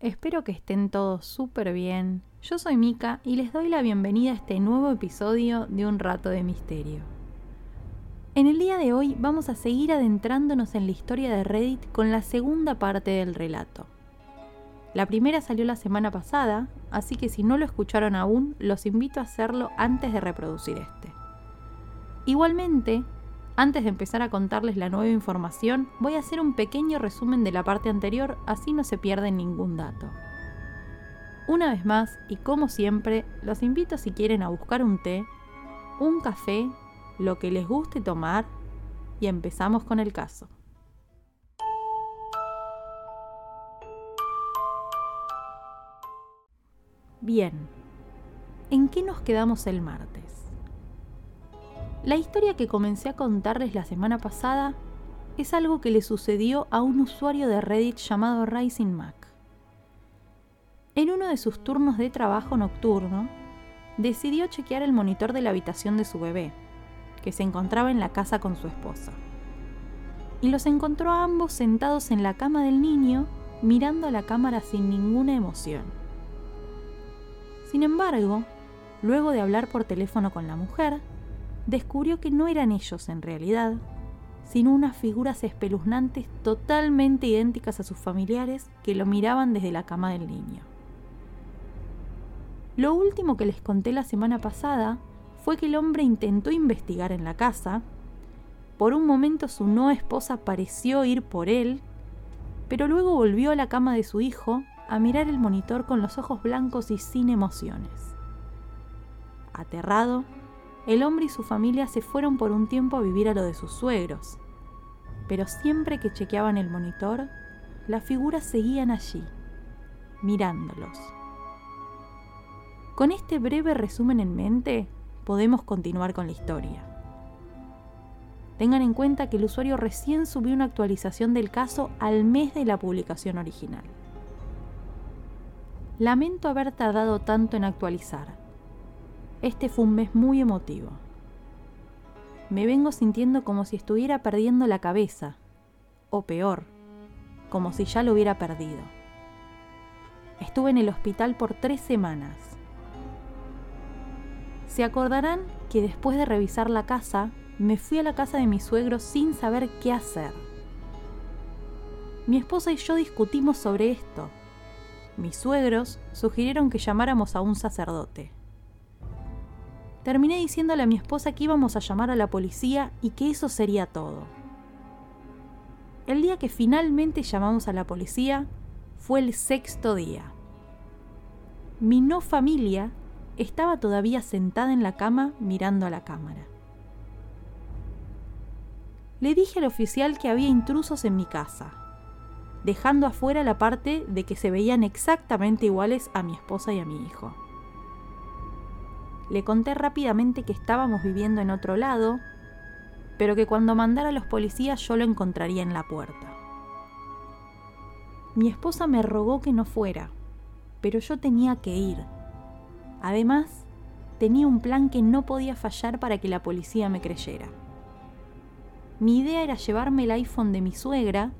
Espero que estén todos súper bien. Yo soy Mika y les doy la bienvenida a este nuevo episodio de Un Rato de Misterio. En el día de hoy vamos a seguir adentrándonos en la historia de Reddit con la segunda parte del relato. La primera salió la semana pasada, así que si no lo escucharon aún, los invito a hacerlo antes de reproducir este. Igualmente, antes de empezar a contarles la nueva información, voy a hacer un pequeño resumen de la parte anterior, así no se pierde ningún dato. Una vez más, y como siempre, los invito si quieren a buscar un té, un café, lo que les guste tomar, y empezamos con el caso. Bien, ¿en qué nos quedamos el martes? La historia que comencé a contarles la semana pasada es algo que le sucedió a un usuario de Reddit llamado Rising Mac. En uno de sus turnos de trabajo nocturno, decidió chequear el monitor de la habitación de su bebé, que se encontraba en la casa con su esposa. Y los encontró a ambos sentados en la cama del niño, mirando a la cámara sin ninguna emoción. Sin embargo, luego de hablar por teléfono con la mujer, descubrió que no eran ellos en realidad, sino unas figuras espeluznantes totalmente idénticas a sus familiares que lo miraban desde la cama del niño. Lo último que les conté la semana pasada fue que el hombre intentó investigar en la casa, por un momento su no esposa pareció ir por él, pero luego volvió a la cama de su hijo a mirar el monitor con los ojos blancos y sin emociones. Aterrado, el hombre y su familia se fueron por un tiempo a vivir a lo de sus suegros. Pero siempre que chequeaban el monitor, las figuras seguían allí, mirándolos. Con este breve resumen en mente, podemos continuar con la historia. Tengan en cuenta que el usuario recién subió una actualización del caso al mes de la publicación original. Lamento haber tardado tanto en actualizar este fue un mes muy emotivo. Me vengo sintiendo como si estuviera perdiendo la cabeza, o peor, como si ya lo hubiera perdido. Estuve en el hospital por tres semanas. Se acordarán que después de revisar la casa, me fui a la casa de mi suegro sin saber qué hacer. Mi esposa y yo discutimos sobre esto. Mis suegros sugirieron que llamáramos a un sacerdote terminé diciéndole a mi esposa que íbamos a llamar a la policía y que eso sería todo. El día que finalmente llamamos a la policía fue el sexto día. Mi no familia estaba todavía sentada en la cama mirando a la cámara. Le dije al oficial que había intrusos en mi casa, dejando afuera la parte de que se veían exactamente iguales a mi esposa y a mi hijo. Le conté rápidamente que estábamos viviendo en otro lado, pero que cuando mandara a los policías yo lo encontraría en la puerta. Mi esposa me rogó que no fuera, pero yo tenía que ir. Además, tenía un plan que no podía fallar para que la policía me creyera. Mi idea era llevarme el iPhone de mi suegra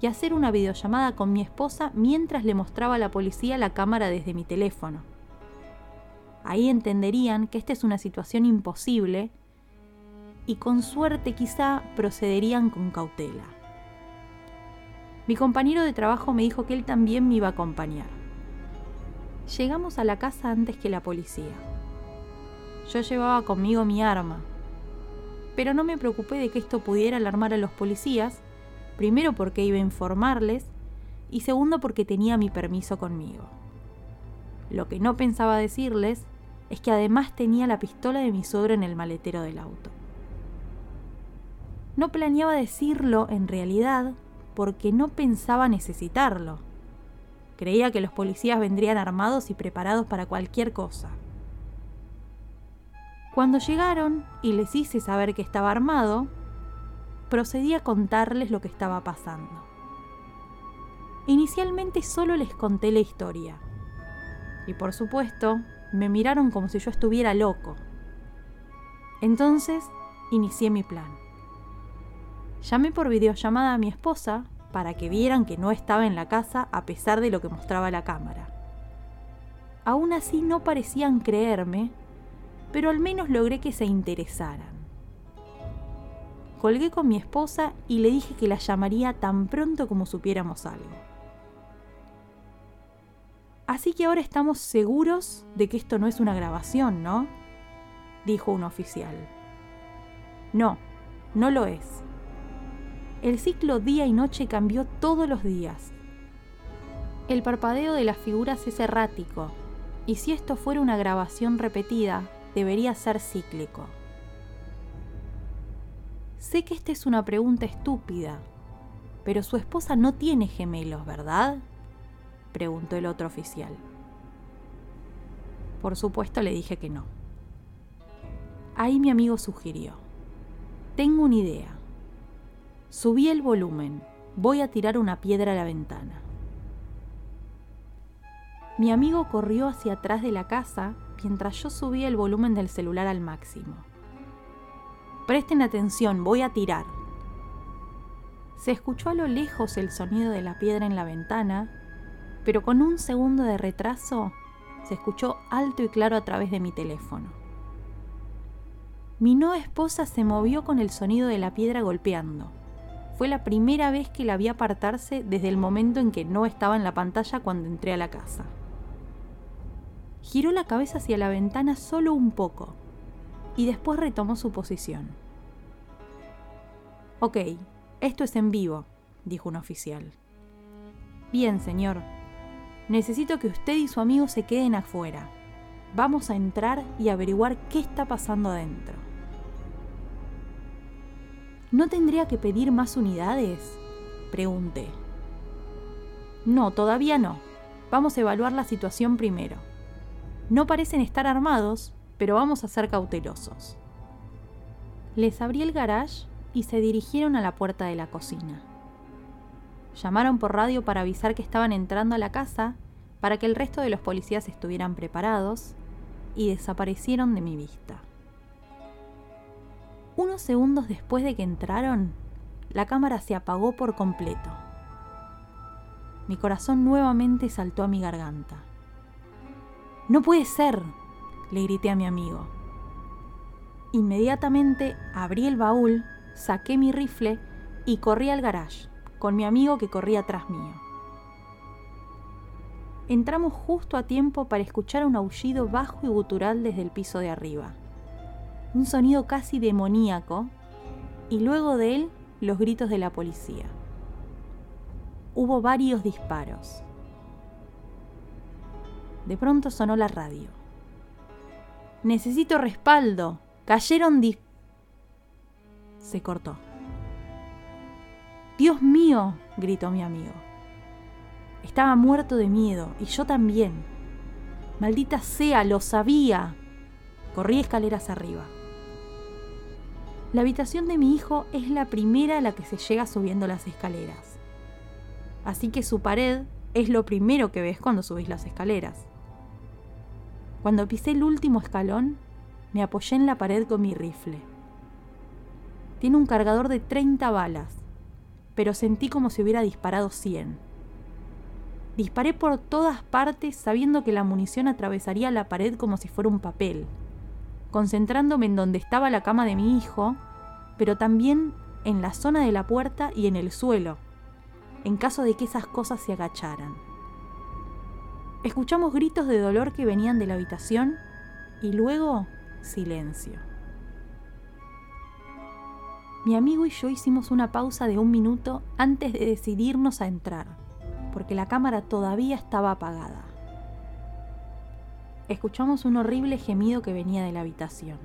y hacer una videollamada con mi esposa mientras le mostraba a la policía la cámara desde mi teléfono. Ahí entenderían que esta es una situación imposible y con suerte quizá procederían con cautela. Mi compañero de trabajo me dijo que él también me iba a acompañar. Llegamos a la casa antes que la policía. Yo llevaba conmigo mi arma, pero no me preocupé de que esto pudiera alarmar a los policías, primero porque iba a informarles y segundo porque tenía mi permiso conmigo. Lo que no pensaba decirles es que además tenía la pistola de mi suegro en el maletero del auto. No planeaba decirlo en realidad porque no pensaba necesitarlo. Creía que los policías vendrían armados y preparados para cualquier cosa. Cuando llegaron y les hice saber que estaba armado, procedí a contarles lo que estaba pasando. Inicialmente solo les conté la historia. Y por supuesto, me miraron como si yo estuviera loco. Entonces, inicié mi plan. Llamé por videollamada a mi esposa para que vieran que no estaba en la casa a pesar de lo que mostraba la cámara. Aún así no parecían creerme, pero al menos logré que se interesaran. Colgué con mi esposa y le dije que la llamaría tan pronto como supiéramos algo. Así que ahora estamos seguros de que esto no es una grabación, ¿no? dijo un oficial. No, no lo es. El ciclo día y noche cambió todos los días. El parpadeo de las figuras es errático, y si esto fuera una grabación repetida, debería ser cíclico. Sé que esta es una pregunta estúpida, pero su esposa no tiene gemelos, ¿verdad? Preguntó el otro oficial. Por supuesto le dije que no. Ahí mi amigo sugirió, tengo una idea. Subí el volumen. Voy a tirar una piedra a la ventana. Mi amigo corrió hacia atrás de la casa mientras yo subía el volumen del celular al máximo. Presten atención, voy a tirar. Se escuchó a lo lejos el sonido de la piedra en la ventana, pero con un segundo de retraso se escuchó alto y claro a través de mi teléfono. Mi no esposa se movió con el sonido de la piedra golpeando. Fue la primera vez que la vi apartarse desde el momento en que no estaba en la pantalla cuando entré a la casa. Giró la cabeza hacia la ventana solo un poco y después retomó su posición. Ok, esto es en vivo, dijo un oficial. Bien, señor. Necesito que usted y su amigo se queden afuera. Vamos a entrar y averiguar qué está pasando adentro. ¿No tendría que pedir más unidades? Pregunté. No, todavía no. Vamos a evaluar la situación primero. No parecen estar armados, pero vamos a ser cautelosos. Les abrí el garage y se dirigieron a la puerta de la cocina. Llamaron por radio para avisar que estaban entrando a la casa para que el resto de los policías estuvieran preparados y desaparecieron de mi vista. Unos segundos después de que entraron, la cámara se apagó por completo. Mi corazón nuevamente saltó a mi garganta. No puede ser, le grité a mi amigo. Inmediatamente abrí el baúl, saqué mi rifle y corrí al garage, con mi amigo que corría atrás mío. Entramos justo a tiempo para escuchar un aullido bajo y gutural desde el piso de arriba un sonido casi demoníaco, y luego de él los gritos de la policía. Hubo varios disparos. De pronto sonó la radio. Necesito respaldo. Cayeron dis... Se cortó. Dios mío, gritó mi amigo. Estaba muerto de miedo, y yo también. Maldita sea, lo sabía. Corrí escaleras arriba. La habitación de mi hijo es la primera a la que se llega subiendo las escaleras. Así que su pared es lo primero que ves cuando subís las escaleras. Cuando pisé el último escalón, me apoyé en la pared con mi rifle. Tiene un cargador de 30 balas, pero sentí como si hubiera disparado 100. Disparé por todas partes sabiendo que la munición atravesaría la pared como si fuera un papel concentrándome en donde estaba la cama de mi hijo, pero también en la zona de la puerta y en el suelo, en caso de que esas cosas se agacharan. Escuchamos gritos de dolor que venían de la habitación y luego silencio. Mi amigo y yo hicimos una pausa de un minuto antes de decidirnos a entrar, porque la cámara todavía estaba apagada escuchamos un horrible gemido que venía de la habitación.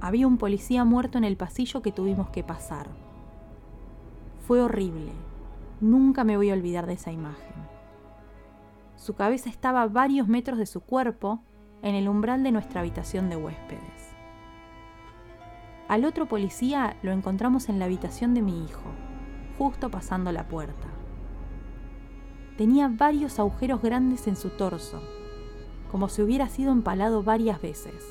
Había un policía muerto en el pasillo que tuvimos que pasar. Fue horrible. Nunca me voy a olvidar de esa imagen. Su cabeza estaba a varios metros de su cuerpo en el umbral de nuestra habitación de huéspedes. Al otro policía lo encontramos en la habitación de mi hijo, justo pasando la puerta. Tenía varios agujeros grandes en su torso, como si hubiera sido empalado varias veces.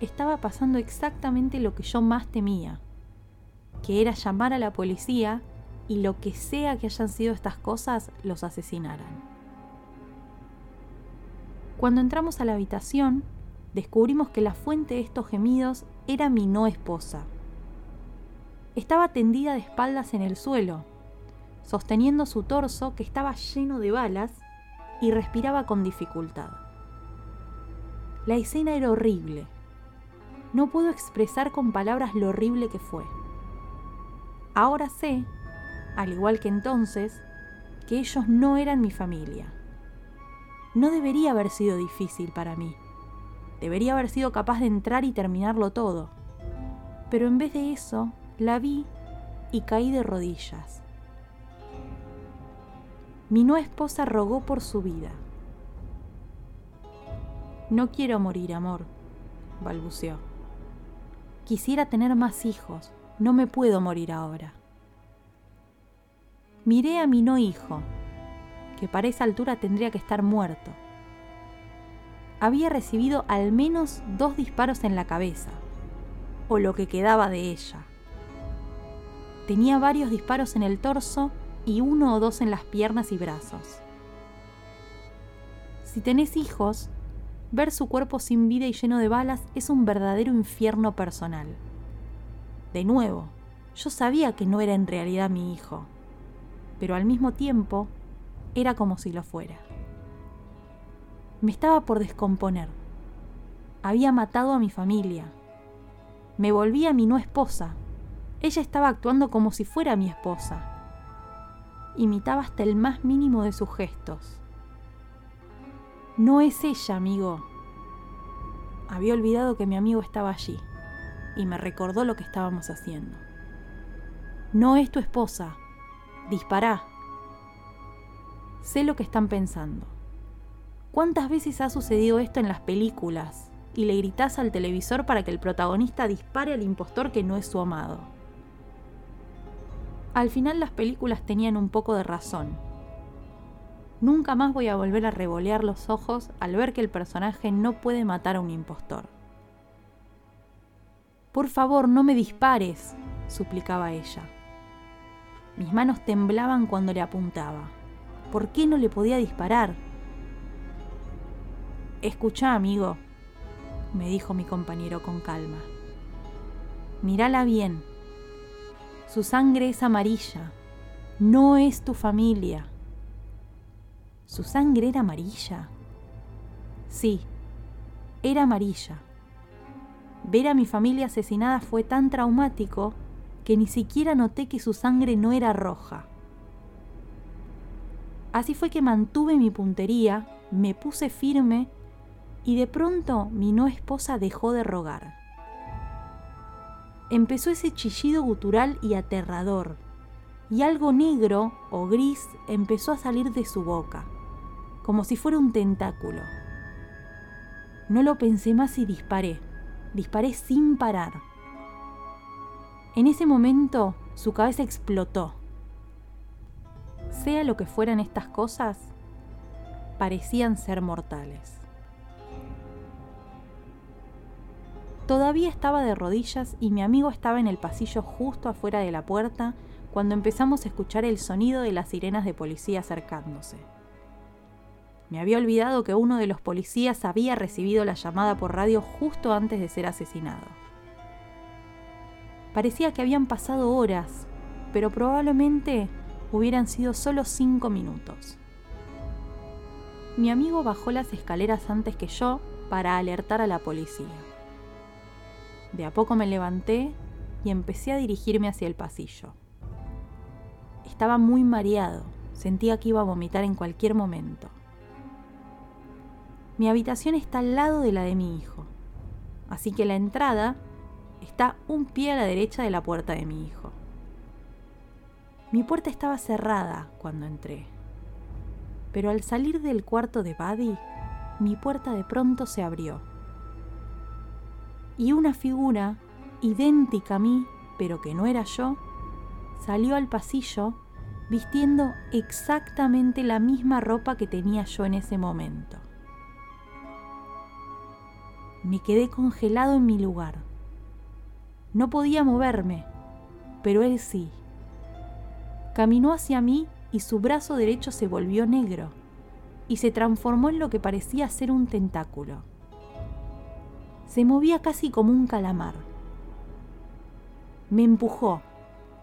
Estaba pasando exactamente lo que yo más temía, que era llamar a la policía y lo que sea que hayan sido estas cosas los asesinaran. Cuando entramos a la habitación, descubrimos que la fuente de estos gemidos era mi no esposa. Estaba tendida de espaldas en el suelo, sosteniendo su torso que estaba lleno de balas y respiraba con dificultad. La escena era horrible. No puedo expresar con palabras lo horrible que fue. Ahora sé, al igual que entonces, que ellos no eran mi familia. No debería haber sido difícil para mí. Debería haber sido capaz de entrar y terminarlo todo. Pero en vez de eso, la vi y caí de rodillas. Mi no esposa rogó por su vida. No quiero morir, amor, balbuceó. Quisiera tener más hijos, no me puedo morir ahora. Miré a mi no hijo, que para esa altura tendría que estar muerto. Había recibido al menos dos disparos en la cabeza, o lo que quedaba de ella. Tenía varios disparos en el torso y uno o dos en las piernas y brazos. Si tenés hijos, ver su cuerpo sin vida y lleno de balas es un verdadero infierno personal. De nuevo, yo sabía que no era en realidad mi hijo, pero al mismo tiempo era como si lo fuera. Me estaba por descomponer. Había matado a mi familia. Me volví a mi no esposa. Ella estaba actuando como si fuera mi esposa. Imitaba hasta el más mínimo de sus gestos. No es ella, amigo. Había olvidado que mi amigo estaba allí y me recordó lo que estábamos haciendo. No es tu esposa. Dispará. Sé lo que están pensando. ¿Cuántas veces ha sucedido esto en las películas y le gritás al televisor para que el protagonista dispare al impostor que no es su amado? Al final las películas tenían un poco de razón. Nunca más voy a volver a revolear los ojos al ver que el personaje no puede matar a un impostor. Por favor, no me dispares, suplicaba ella. Mis manos temblaban cuando le apuntaba. ¿Por qué no le podía disparar? Escucha, amigo, me dijo mi compañero con calma. Mírala bien. Su sangre es amarilla. No es tu familia. ¿Su sangre era amarilla? Sí, era amarilla. Ver a mi familia asesinada fue tan traumático que ni siquiera noté que su sangre no era roja. Así fue que mantuve mi puntería, me puse firme y de pronto mi no esposa dejó de rogar. Empezó ese chillido gutural y aterrador, y algo negro o gris empezó a salir de su boca, como si fuera un tentáculo. No lo pensé más y disparé disparé sin parar. En ese momento su cabeza explotó. Sea lo que fueran estas cosas, parecían ser mortales. Todavía estaba de rodillas y mi amigo estaba en el pasillo justo afuera de la puerta cuando empezamos a escuchar el sonido de las sirenas de policía acercándose. Me había olvidado que uno de los policías había recibido la llamada por radio justo antes de ser asesinado. Parecía que habían pasado horas, pero probablemente hubieran sido solo cinco minutos. Mi amigo bajó las escaleras antes que yo para alertar a la policía. De a poco me levanté y empecé a dirigirme hacia el pasillo. Estaba muy mareado, sentía que iba a vomitar en cualquier momento. Mi habitación está al lado de la de mi hijo, así que la entrada está un pie a la derecha de la puerta de mi hijo. Mi puerta estaba cerrada cuando entré. Pero al salir del cuarto de Buddy, mi puerta de pronto se abrió. Y una figura, idéntica a mí, pero que no era yo, salió al pasillo vistiendo exactamente la misma ropa que tenía yo en ese momento. Me quedé congelado en mi lugar. No podía moverme, pero él sí. Caminó hacia mí y su brazo derecho se volvió negro y se transformó en lo que parecía ser un tentáculo. Se movía casi como un calamar. Me empujó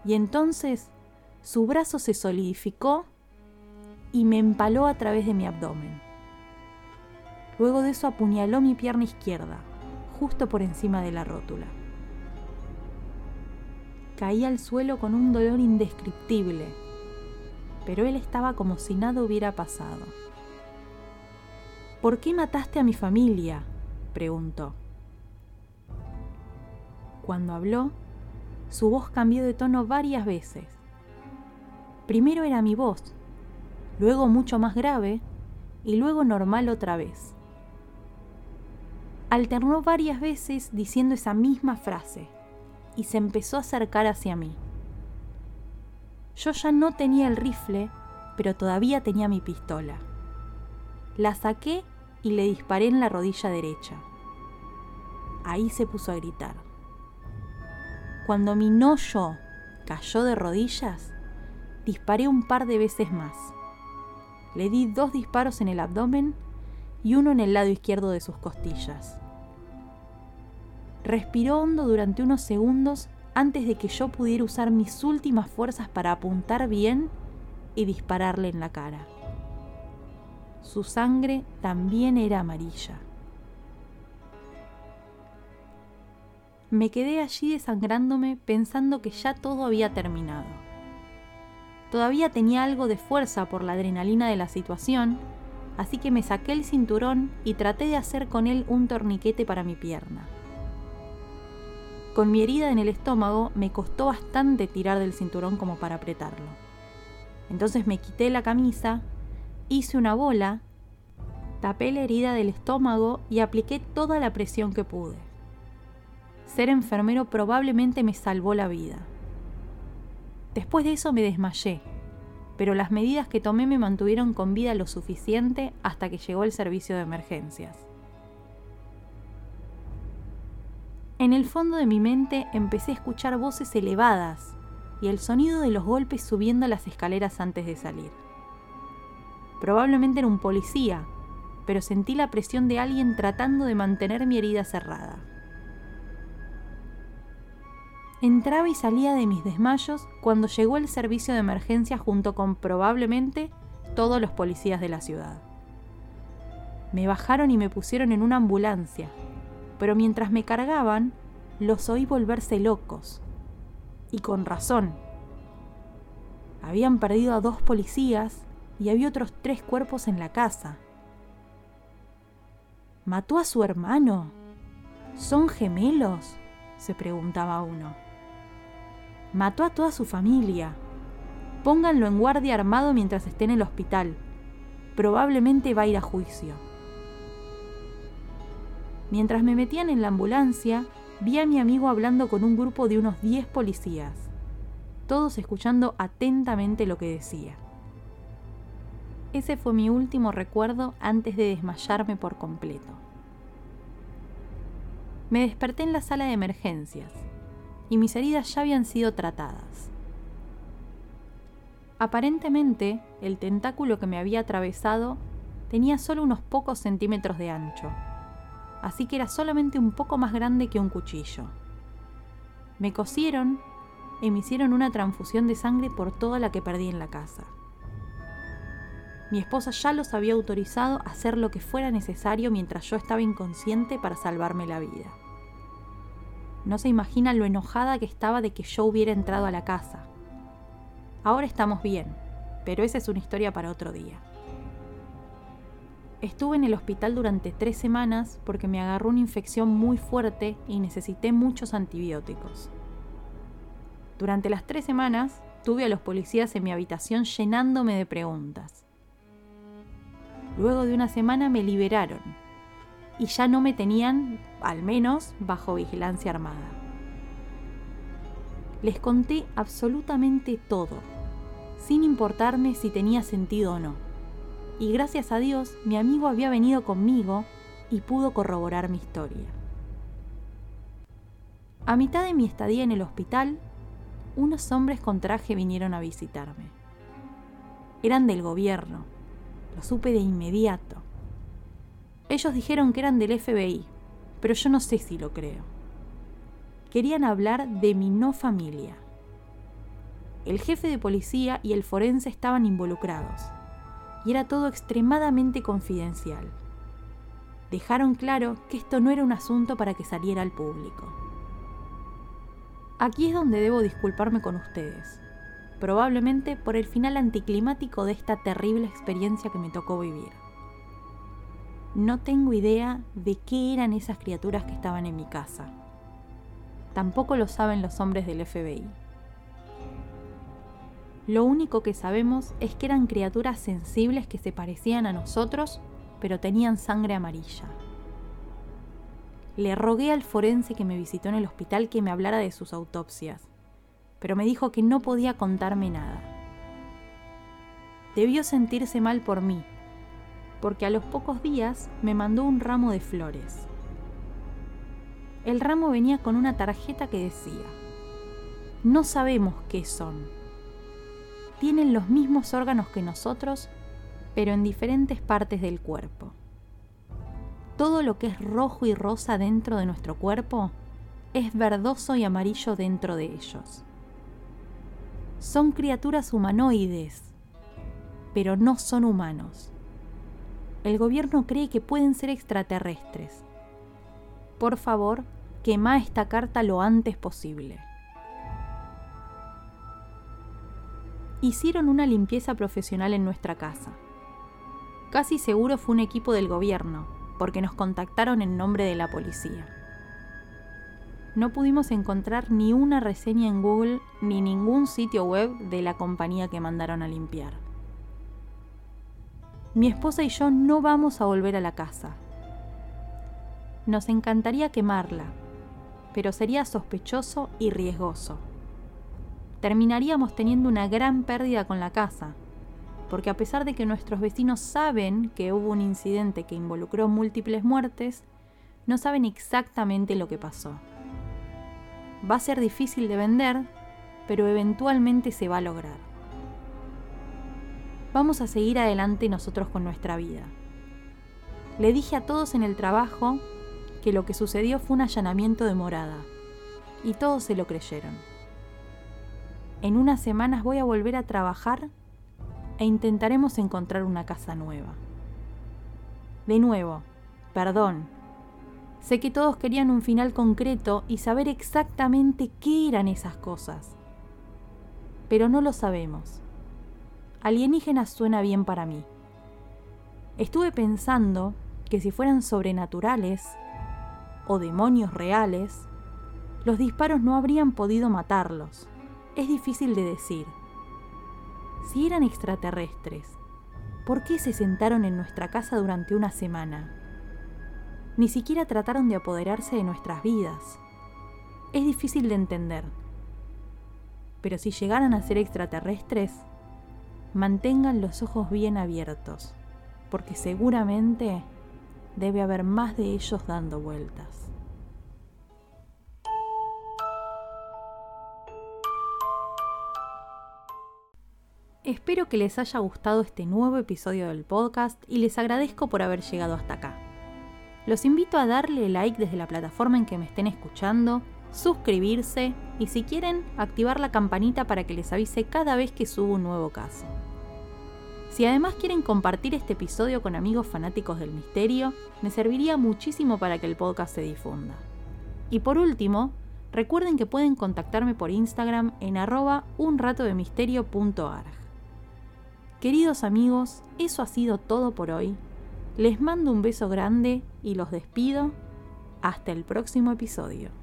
y entonces su brazo se solidificó y me empaló a través de mi abdomen. Luego de eso apuñaló mi pierna izquierda, justo por encima de la rótula. Caí al suelo con un dolor indescriptible, pero él estaba como si nada hubiera pasado. ¿Por qué mataste a mi familia? preguntó. Cuando habló, su voz cambió de tono varias veces. Primero era mi voz, luego mucho más grave y luego normal otra vez. Alternó varias veces diciendo esa misma frase y se empezó a acercar hacia mí. Yo ya no tenía el rifle, pero todavía tenía mi pistola. La saqué y le disparé en la rodilla derecha. Ahí se puso a gritar. Cuando mi no yo cayó de rodillas, disparé un par de veces más. Le di dos disparos en el abdomen y uno en el lado izquierdo de sus costillas. Respiró hondo durante unos segundos antes de que yo pudiera usar mis últimas fuerzas para apuntar bien y dispararle en la cara. Su sangre también era amarilla. Me quedé allí desangrándome pensando que ya todo había terminado. Todavía tenía algo de fuerza por la adrenalina de la situación, así que me saqué el cinturón y traté de hacer con él un torniquete para mi pierna. Con mi herida en el estómago me costó bastante tirar del cinturón como para apretarlo. Entonces me quité la camisa, hice una bola, tapé la herida del estómago y apliqué toda la presión que pude ser enfermero probablemente me salvó la vida. Después de eso me desmayé, pero las medidas que tomé me mantuvieron con vida lo suficiente hasta que llegó el servicio de emergencias. En el fondo de mi mente empecé a escuchar voces elevadas y el sonido de los golpes subiendo las escaleras antes de salir. Probablemente era un policía, pero sentí la presión de alguien tratando de mantener mi herida cerrada. Entraba y salía de mis desmayos cuando llegó el servicio de emergencia junto con probablemente todos los policías de la ciudad. Me bajaron y me pusieron en una ambulancia, pero mientras me cargaban, los oí volverse locos. Y con razón. Habían perdido a dos policías y había otros tres cuerpos en la casa. ¿Mató a su hermano? ¿Son gemelos? se preguntaba uno. Mató a toda su familia. Pónganlo en guardia armado mientras esté en el hospital. Probablemente va a ir a juicio. Mientras me metían en la ambulancia, vi a mi amigo hablando con un grupo de unos 10 policías, todos escuchando atentamente lo que decía. Ese fue mi último recuerdo antes de desmayarme por completo. Me desperté en la sala de emergencias y mis heridas ya habían sido tratadas. Aparentemente, el tentáculo que me había atravesado tenía solo unos pocos centímetros de ancho, así que era solamente un poco más grande que un cuchillo. Me cosieron y me hicieron una transfusión de sangre por toda la que perdí en la casa. Mi esposa ya los había autorizado a hacer lo que fuera necesario mientras yo estaba inconsciente para salvarme la vida. No se imagina lo enojada que estaba de que yo hubiera entrado a la casa. Ahora estamos bien, pero esa es una historia para otro día. Estuve en el hospital durante tres semanas porque me agarró una infección muy fuerte y necesité muchos antibióticos. Durante las tres semanas tuve a los policías en mi habitación llenándome de preguntas. Luego de una semana me liberaron y ya no me tenían, al menos, bajo vigilancia armada. Les conté absolutamente todo, sin importarme si tenía sentido o no. Y gracias a Dios, mi amigo había venido conmigo y pudo corroborar mi historia. A mitad de mi estadía en el hospital, unos hombres con traje vinieron a visitarme. Eran del gobierno, lo supe de inmediato. Ellos dijeron que eran del FBI, pero yo no sé si lo creo. Querían hablar de mi no familia. El jefe de policía y el forense estaban involucrados, y era todo extremadamente confidencial. Dejaron claro que esto no era un asunto para que saliera al público. Aquí es donde debo disculparme con ustedes, probablemente por el final anticlimático de esta terrible experiencia que me tocó vivir. No tengo idea de qué eran esas criaturas que estaban en mi casa. Tampoco lo saben los hombres del FBI. Lo único que sabemos es que eran criaturas sensibles que se parecían a nosotros, pero tenían sangre amarilla. Le rogué al forense que me visitó en el hospital que me hablara de sus autopsias, pero me dijo que no podía contarme nada. Debió sentirse mal por mí, porque a los pocos días me mandó un ramo de flores. El ramo venía con una tarjeta que decía, no sabemos qué son. Tienen los mismos órganos que nosotros, pero en diferentes partes del cuerpo todo lo que es rojo y rosa dentro de nuestro cuerpo es verdoso y amarillo dentro de ellos. Son criaturas humanoides, pero no son humanos. El gobierno cree que pueden ser extraterrestres. Por favor, quema esta carta lo antes posible. Hicieron una limpieza profesional en nuestra casa. Casi seguro fue un equipo del gobierno, porque nos contactaron en nombre de la policía. No pudimos encontrar ni una reseña en Google ni ningún sitio web de la compañía que mandaron a limpiar. Mi esposa y yo no vamos a volver a la casa. Nos encantaría quemarla, pero sería sospechoso y riesgoso. Terminaríamos teniendo una gran pérdida con la casa, porque a pesar de que nuestros vecinos saben que hubo un incidente que involucró múltiples muertes, no saben exactamente lo que pasó. Va a ser difícil de vender, pero eventualmente se va a lograr. Vamos a seguir adelante nosotros con nuestra vida. Le dije a todos en el trabajo que lo que sucedió fue un allanamiento de morada, y todos se lo creyeron. En unas semanas voy a volver a trabajar e intentaremos encontrar una casa nueva. De nuevo, perdón. Sé que todos querían un final concreto y saber exactamente qué eran esas cosas. Pero no lo sabemos. Alienígenas suena bien para mí. Estuve pensando que si fueran sobrenaturales o demonios reales, los disparos no habrían podido matarlos. Es difícil de decir si eran extraterrestres, ¿por qué se sentaron en nuestra casa durante una semana? Ni siquiera trataron de apoderarse de nuestras vidas. Es difícil de entender. Pero si llegaran a ser extraterrestres, mantengan los ojos bien abiertos, porque seguramente debe haber más de ellos dando vueltas. Espero que les haya gustado este nuevo episodio del podcast y les agradezco por haber llegado hasta acá. Los invito a darle like desde la plataforma en que me estén escuchando, suscribirse y si quieren, activar la campanita para que les avise cada vez que subo un nuevo caso. Si además quieren compartir este episodio con amigos fanáticos del misterio, me serviría muchísimo para que el podcast se difunda. Y por último, recuerden que pueden contactarme por Instagram en arroba unratodemisterio.arg. Queridos amigos, eso ha sido todo por hoy. Les mando un beso grande y los despido. Hasta el próximo episodio.